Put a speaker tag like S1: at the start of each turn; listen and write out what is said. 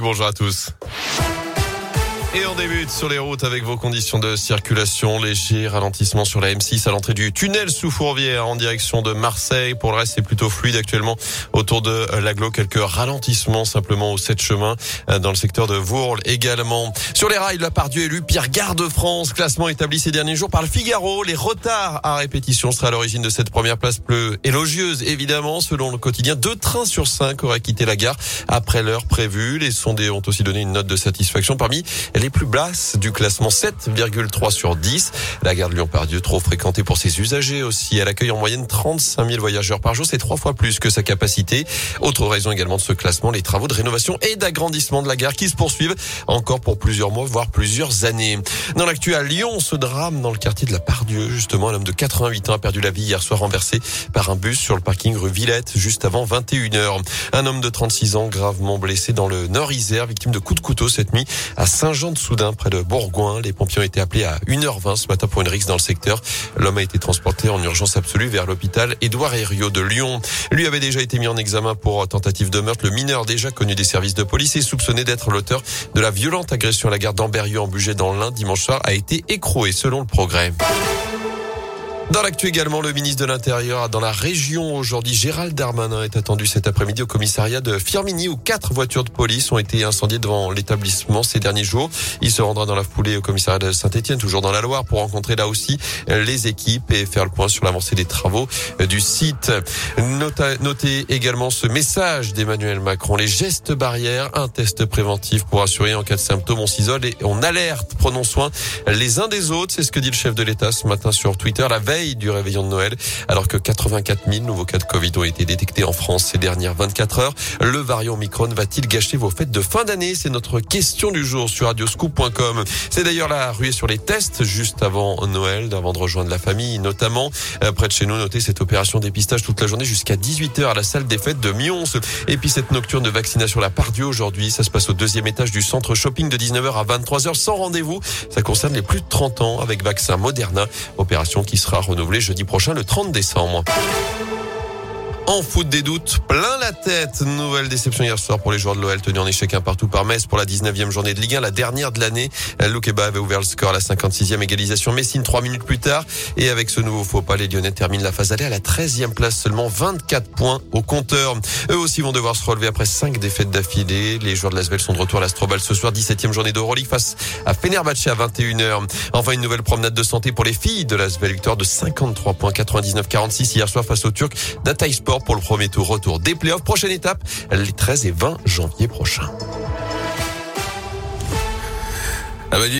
S1: Bonjour à tous. Et on débute sur les routes avec vos conditions de circulation. Léger ralentissement sur la M6 à l'entrée du tunnel sous Fourvière en direction de Marseille. Pour le reste, c'est plutôt fluide actuellement autour de l'aglo. Quelques ralentissements simplement au 7 chemin dans le secteur de Vourles également. Sur les rails, la Pardieu élu Pierre Garde de France. Classement établi ces derniers jours par le Figaro. Les retards à répétition seraient à l'origine de cette première place peu élogieuse. Évidemment, selon le quotidien, deux trains sur cinq auraient quitté la gare après l'heure prévue. Les sondés ont aussi donné une note de satisfaction parmi les plus basses du classement 7,3 sur 10. La gare de Lyon-Pardieu, trop fréquentée pour ses usagers aussi. Elle accueille en moyenne 35 000 voyageurs par jour. C'est trois fois plus que sa capacité. Autre raison également de ce classement, les travaux de rénovation et d'agrandissement de la gare qui se poursuivent encore pour plusieurs mois, voire plusieurs années. Dans l'actu à Lyon, ce drame dans le quartier de la Pardieu, justement, un homme de 88 ans a perdu la vie hier soir renversé par un bus sur le parking rue Villette juste avant 21h. Un homme de 36 ans gravement blessé dans le Nord-Isère, victime de coups de couteau cette nuit à Saint-Jean Soudain, près de Bourgoin. Les pompiers ont été appelés à 1h20 ce matin pour une rixe dans le secteur. L'homme a été transporté en urgence absolue vers l'hôpital Édouard Herriot de Lyon. Lui avait déjà été mis en examen pour tentative de meurtre. Le mineur déjà connu des services de police et soupçonné d'être l'auteur de la violente agression à la gare d'Amberieu en budget dans l'Ain dimanche soir a été écroué selon le progrès. Dans l'actu également, le ministre de l'Intérieur dans la région aujourd'hui, Gérald Darmanin est attendu cet après-midi au commissariat de Firmini où quatre voitures de police ont été incendiées devant l'établissement ces derniers jours. Il se rendra dans la foulée au commissariat de Saint-Etienne, toujours dans la Loire, pour rencontrer là aussi les équipes et faire le point sur l'avancée des travaux du site. Notez également ce message d'Emmanuel Macron. Les gestes barrières, un test préventif pour assurer en cas de symptômes, on s'isole et on alerte. Prenons soin les uns des autres. C'est ce que dit le chef de l'État ce matin sur Twitter. La veille du réveillon de Noël, alors que 84 000 nouveaux cas de Covid ont été détectés en France ces dernières 24 heures. Le variant Omicron va-t-il gâcher vos fêtes de fin d'année? C'est notre question du jour sur radioscoop.com. C'est d'ailleurs la ruée sur les tests juste avant Noël, avant de rejoindre la famille notamment. Euh, près de chez nous, notez cette opération dépistage toute la journée jusqu'à 18h à la salle des fêtes de Mions. Et puis cette nocturne de vaccination la Pardieu aujourd'hui, ça se passe au deuxième étage du centre shopping de 19h à 23h sans rendez-vous. Ça concerne les plus de 30 ans avec vaccin Moderna, opération qui sera renouvelé jeudi prochain le 30 décembre. En foot des doutes, plein la tête. Nouvelle déception hier soir pour les joueurs de l'OL tenus en échec un partout par Metz pour la 19e journée de Ligue 1, la dernière de l'année. Loukeba avait ouvert le score à la 56e égalisation. Messine trois minutes plus tard. Et avec ce nouveau faux pas, les Lyonnais terminent la phase aller à la 13e place, seulement 24 points au compteur. Eux aussi vont devoir se relever après cinq défaites d'affilée. Les joueurs de l'Asvel sont de retour à l'Astrobal ce soir, 17e journée d'Euroleague face à Fenerbahce à 21h. Enfin, une nouvelle promenade de santé pour les filles de l'Asvel. Victoire de 53 points, 99-46 hier soir face au Turc Data Pour le premier tour retour des playoffs. Prochaine étape, les 13 et 20 janvier prochains. Ah bah,